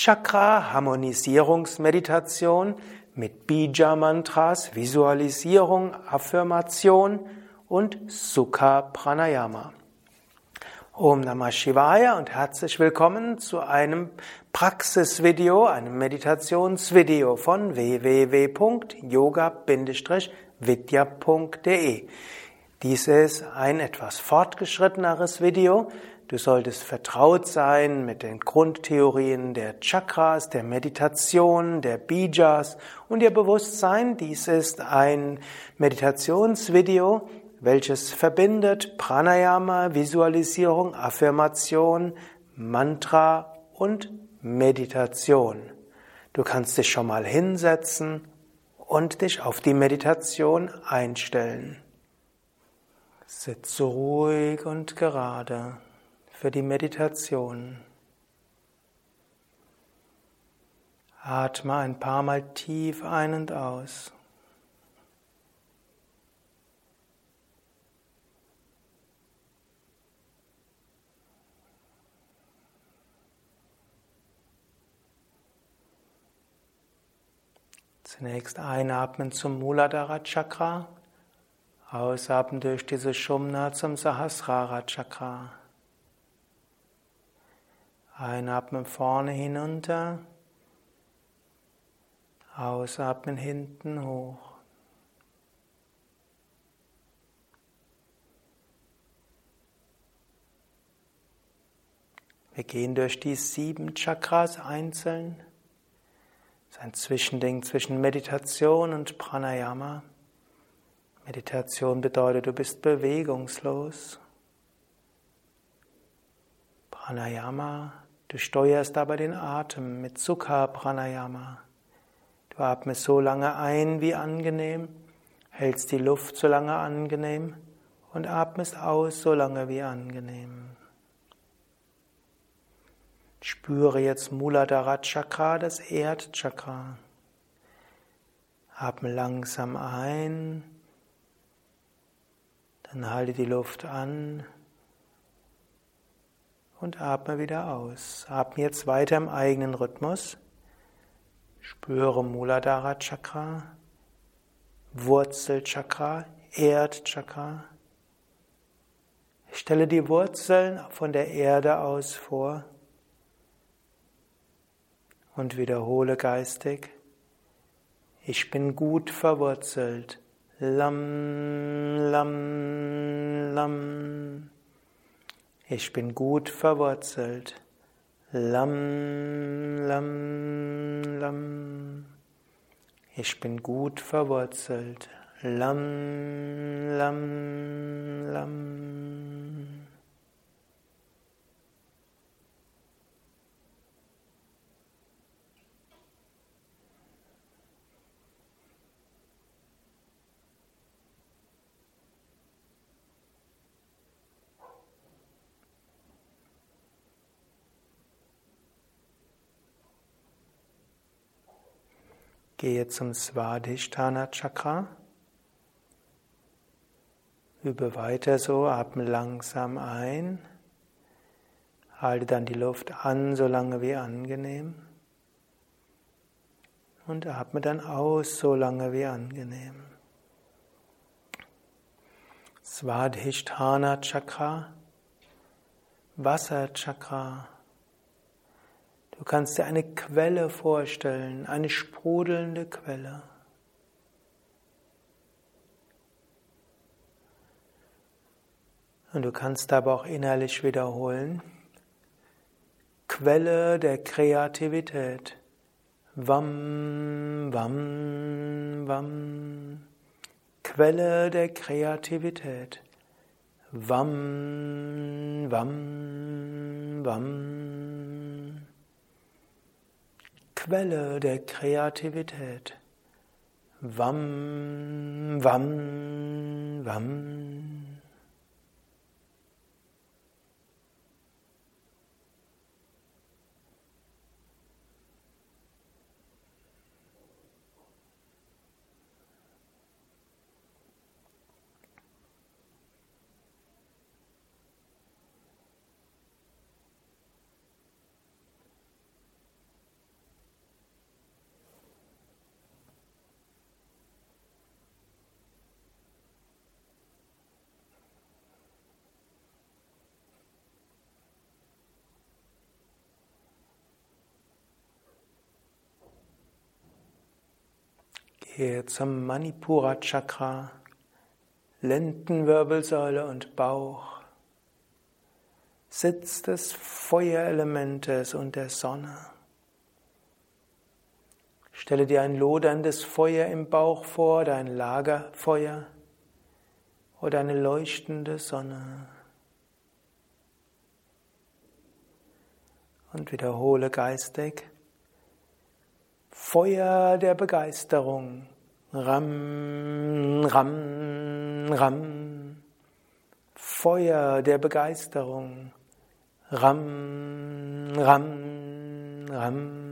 Chakra-Harmonisierungsmeditation mit Bija-Mantras, Visualisierung, Affirmation und Sukha Pranayama. Om Namah Shivaya und herzlich willkommen zu einem Praxisvideo, einem Meditationsvideo von www.yoga-vidya.de. Dies ist ein etwas fortgeschritteneres Video. Du solltest vertraut sein mit den Grundtheorien der Chakras, der Meditation, der Bijas und dir bewusst sein, dies ist ein Meditationsvideo, welches verbindet Pranayama, Visualisierung, Affirmation, Mantra und Meditation. Du kannst dich schon mal hinsetzen und dich auf die Meditation einstellen. Sitze ruhig und gerade für die Meditation. Atme ein paar Mal tief ein und aus. Zunächst einatmen zum Muladhara Chakra, ausatmen durch diese Shumna zum Sahasrara Chakra. Einatmen vorne hinunter, ausatmen hinten hoch. Wir gehen durch die sieben Chakras einzeln ist ein Zwischending zwischen Meditation und Pranayama. Meditation bedeutet, du bist bewegungslos. Pranayama, du steuerst aber den Atem mit Sukha Pranayama. Du atmest so lange ein wie angenehm, hältst die Luft so lange angenehm und atmest aus so lange wie angenehm. Spüre jetzt Muladhara Chakra, das Erdchakra. Atme langsam ein, dann halte die Luft an und atme wieder aus. Atme jetzt weiter im eigenen Rhythmus. Spüre Muladhara Chakra, Wurzelchakra, Erdchakra. Stelle die Wurzeln von der Erde aus vor und wiederhole geistig, ich bin gut verwurzelt. Lam, lam, lam. Ich bin gut verwurzelt. Lam, lam, lam. Ich bin gut verwurzelt. Lam, lam, lam. Gehe zum Svadhisthana Chakra. Übe weiter so, atme langsam ein. Halte dann die Luft an, so lange wie angenehm. Und atme dann aus, so lange wie angenehm. Svadhisthana Chakra, Wasser Chakra. Du kannst dir eine Quelle vorstellen, eine sprudelnde Quelle. Und du kannst aber auch innerlich wiederholen, Quelle der Kreativität. Wam, wam, wam. Quelle der Kreativität. Wam, wam, wam. Quelle der Kreativität. Wam, wam, wam. Gehe zum Manipura Chakra, Lendenwirbelsäule und Bauch, Sitz des Feuerelementes und der Sonne. Stelle dir ein loderndes Feuer im Bauch vor, dein Lagerfeuer oder eine leuchtende Sonne. Und wiederhole geistig. Feuer der Begeisterung. Ram, ram, ram. Feuer der Begeisterung. Ram, ram, ram.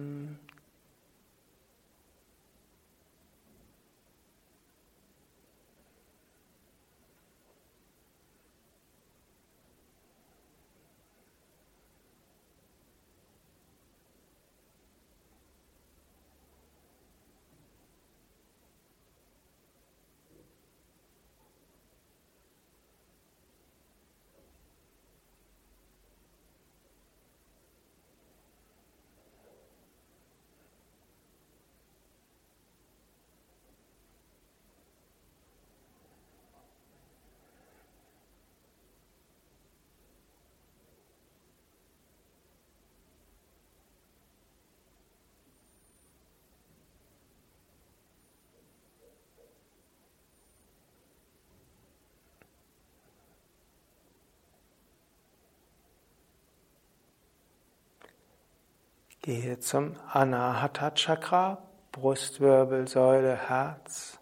Gehe zum Anahata Chakra, Brustwirbelsäule, Herz.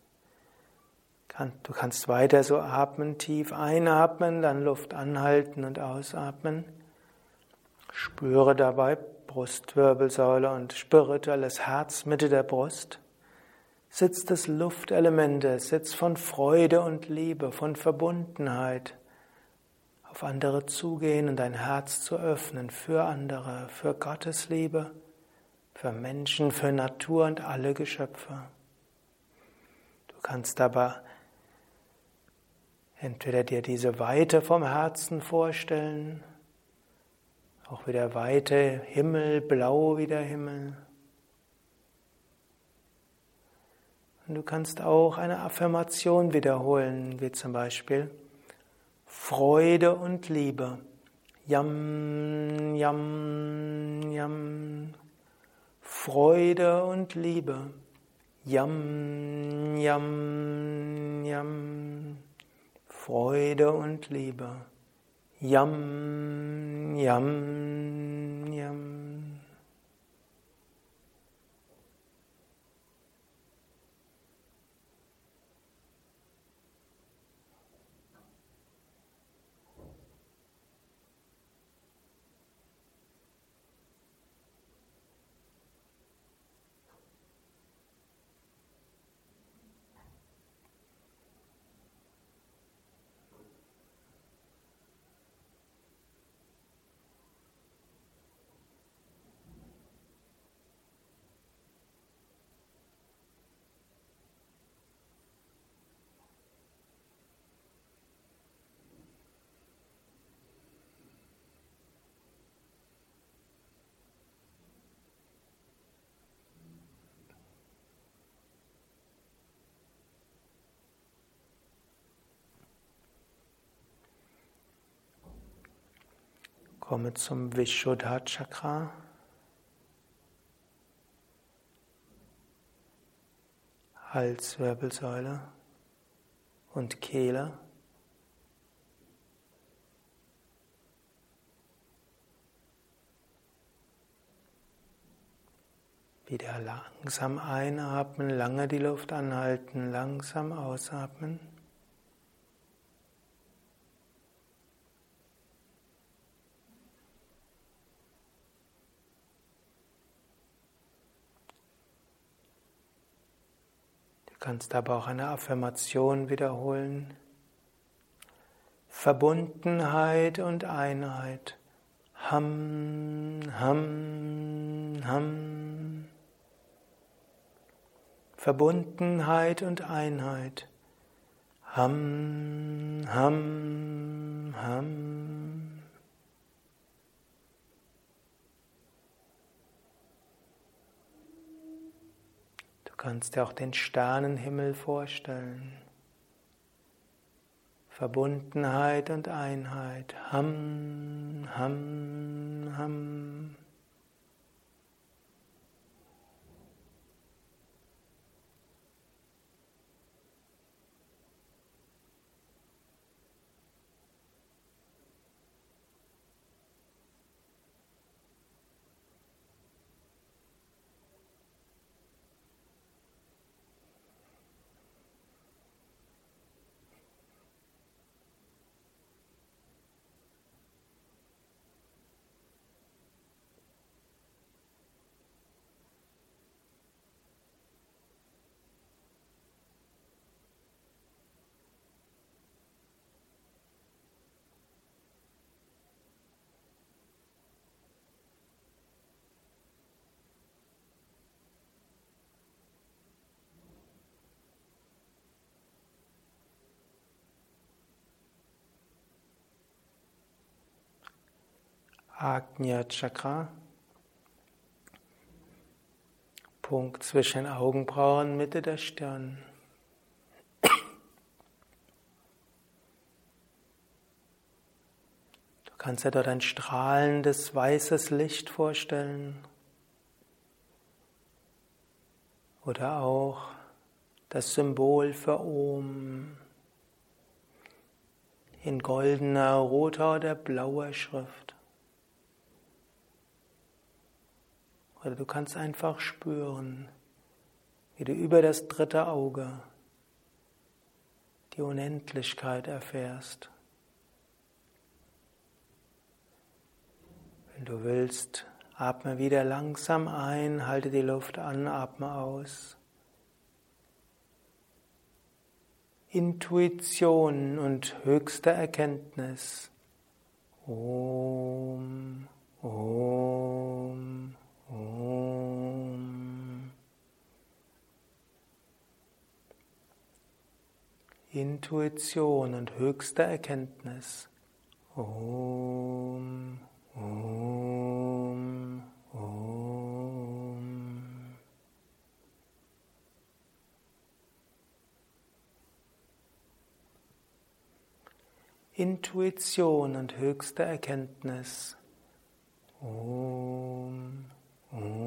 Du kannst weiter so atmen, tief einatmen, dann Luft anhalten und ausatmen. Spüre dabei Brustwirbelsäule und spirituelles Herz, Mitte der Brust. Sitz des Luftelementes, Sitz von Freude und Liebe, von Verbundenheit auf andere zugehen und dein Herz zu öffnen für andere, für Gottes Liebe, für Menschen, für Natur und alle Geschöpfe. Du kannst aber entweder dir diese Weite vom Herzen vorstellen, auch wieder Weite, Himmel, blau wie der Himmel. Und du kannst auch eine Affirmation wiederholen, wie zum Beispiel, Freude und Liebe. Yam, yam, yam. Freude und Liebe. Yam, yam, yam. Freude und Liebe. Yam, yam, Komme zum Vishuddha Chakra. Halswirbelsäule und Kehle. Wieder langsam einatmen, lange die Luft anhalten, langsam ausatmen. Kannst aber auch eine Affirmation wiederholen. Verbundenheit und Einheit. Ham, ham, ham. Verbundenheit und Einheit. Ham, ham, ham. Du kannst dir auch den Sternenhimmel vorstellen. Verbundenheit und Einheit. Ham, ham, ham. Agnya Chakra. Punkt zwischen Augenbrauen, Mitte der Stirn. Du kannst dir dort ein strahlendes weißes Licht vorstellen. Oder auch das Symbol für Om in goldener, roter oder blauer Schrift. Oder du kannst einfach spüren, wie du über das dritte Auge die Unendlichkeit erfährst. Wenn du willst, atme wieder langsam ein, halte die Luft an, atme aus. Intuition und höchste Erkenntnis. Om, Intuition und höchste Erkenntnis. Om, Om, Om. Intuition und höchste Erkenntnis. Om. Om,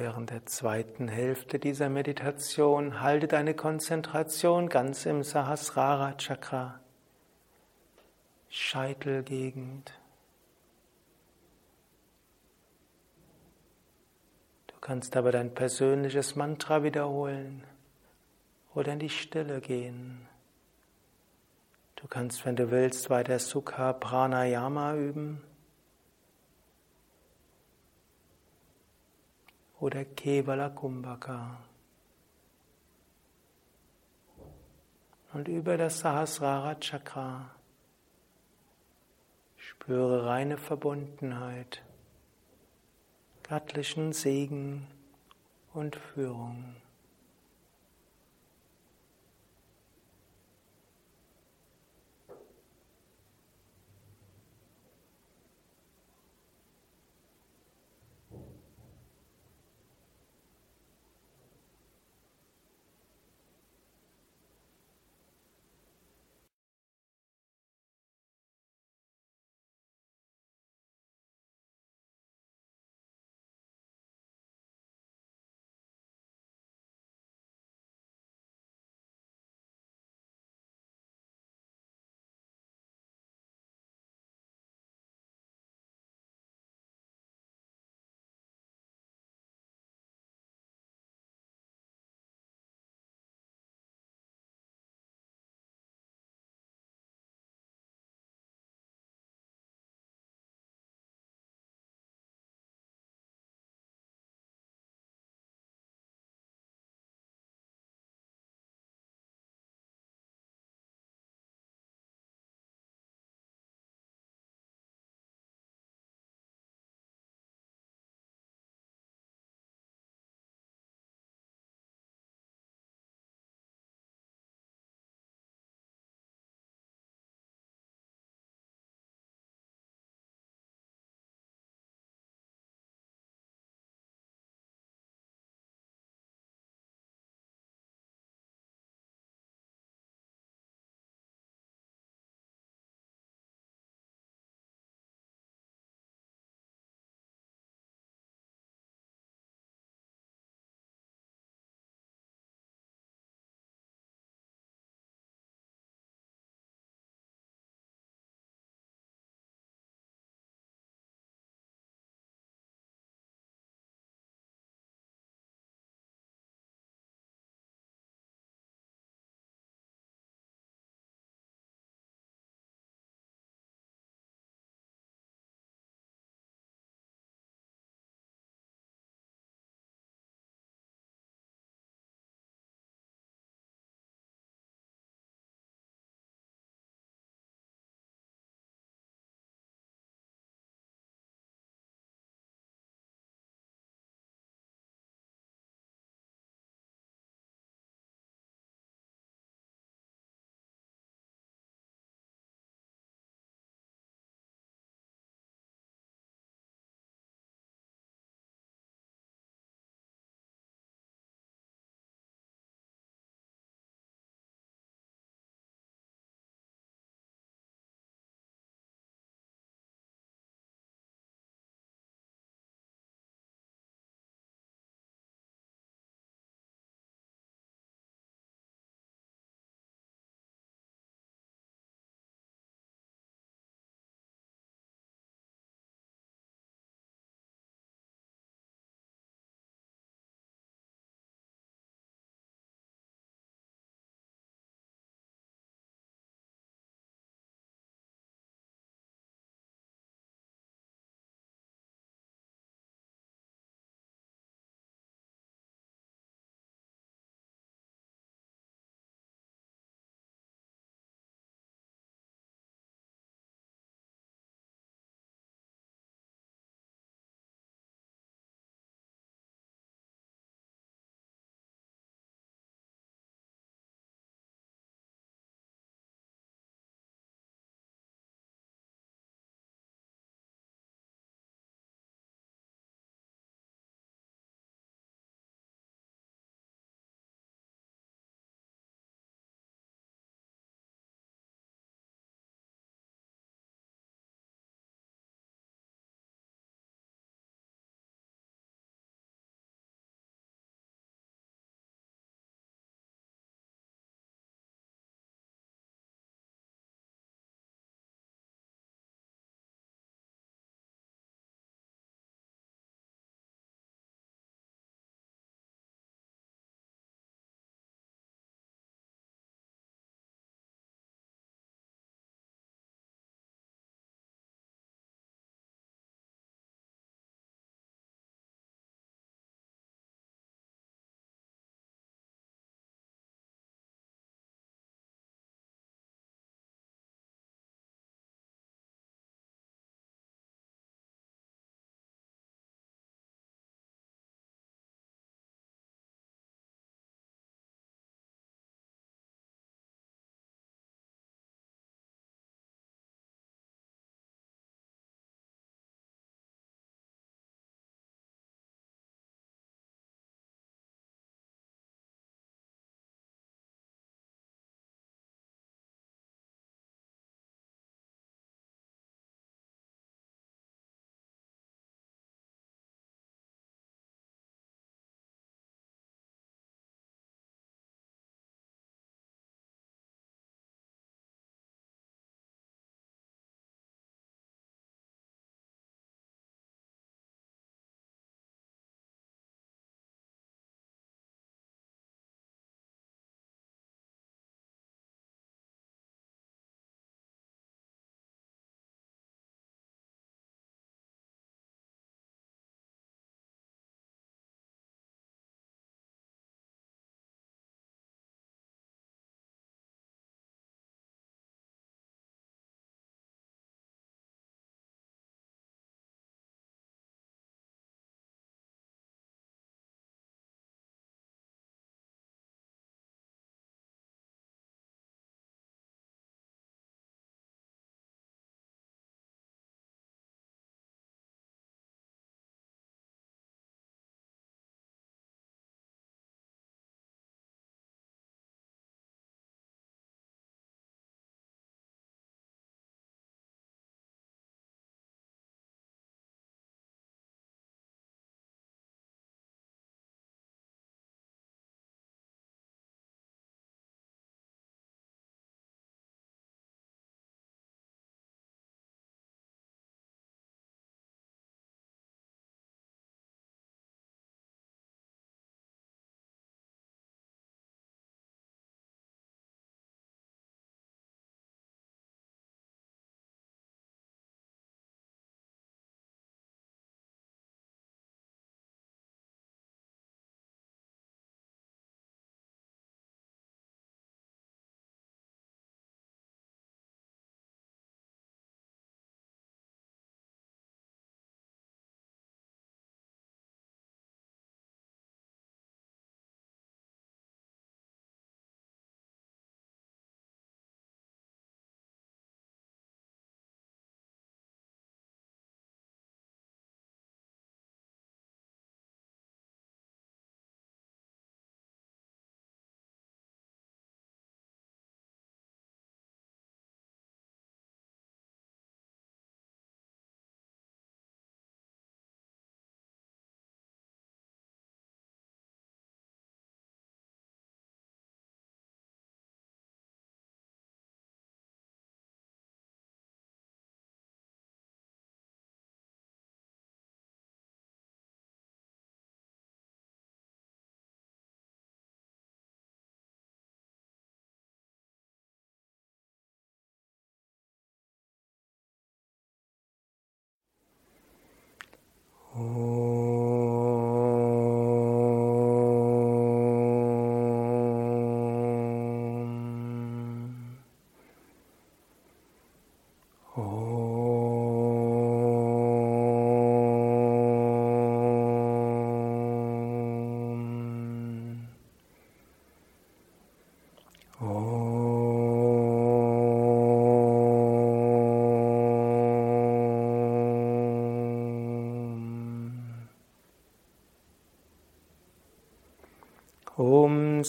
Während der zweiten Hälfte dieser Meditation halte deine Konzentration ganz im Sahasrara Chakra, Scheitelgegend. Du kannst aber dein persönliches Mantra wiederholen oder in die Stille gehen. Du kannst, wenn du willst, weiter Sukha Pranayama üben. Oder Kevala Kumbhaka. Und über das Sahasrara Chakra spüre reine Verbundenheit, göttlichen Segen und Führung.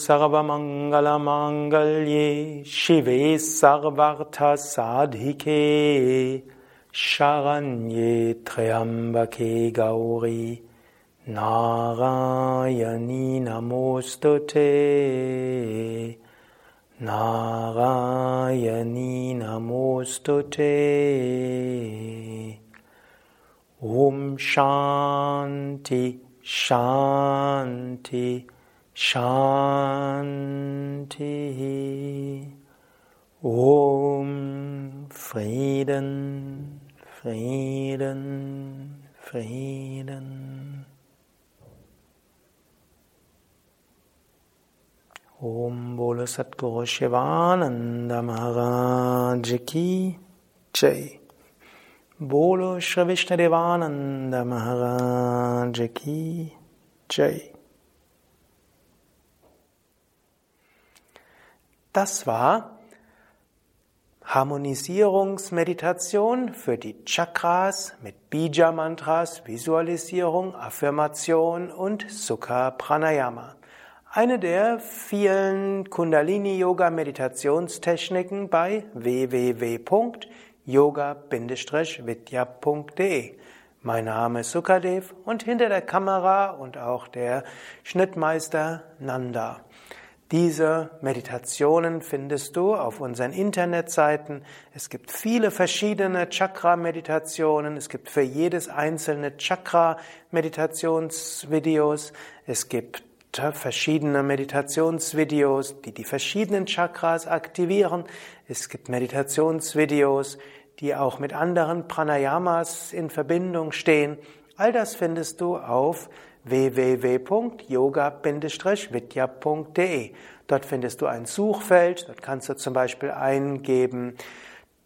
Sarvamangalamangale Shive Sarvartha Sadhike Sharanye Triambake Gauri Narayani Namostute Narayani Namostute Om Shanti Shanti Shanti. Om Frieden Frieden Frieden. Om Bolo Satguru Shivananda Maharaj Ki Jai. Bolo Shri Vishnu Devananda Maharaj Ki Jai Das war Harmonisierungsmeditation für die Chakras mit Bija-Mantras, Visualisierung, Affirmation und Sukha Pranayama. Eine der vielen Kundalini-Yoga-Meditationstechniken bei www.yoga-vidya.de. Mein Name ist Sukadev und hinter der Kamera und auch der Schnittmeister Nanda. Diese Meditationen findest du auf unseren Internetseiten. Es gibt viele verschiedene Chakra-Meditationen. Es gibt für jedes einzelne Chakra Meditationsvideos. Es gibt verschiedene Meditationsvideos, die die verschiedenen Chakras aktivieren. Es gibt Meditationsvideos, die auch mit anderen Pranayamas in Verbindung stehen. All das findest du auf www.yoga-vidya.de. Dort findest du ein Suchfeld, dort kannst du zum Beispiel eingeben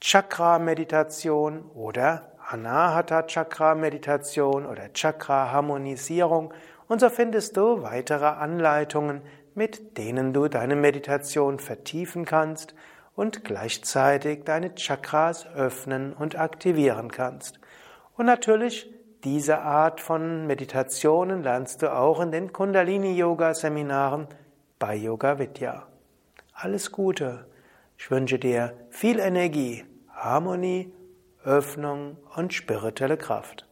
Chakra-Meditation oder Anahata-Chakra-Meditation oder Chakra-Harmonisierung und so findest du weitere Anleitungen, mit denen du deine Meditation vertiefen kannst und gleichzeitig deine Chakras öffnen und aktivieren kannst. Und natürlich, diese Art von Meditationen lernst du auch in den Kundalini-Yoga-Seminaren bei Yoga Vidya. Alles Gute. Ich wünsche dir viel Energie, Harmonie, Öffnung und spirituelle Kraft.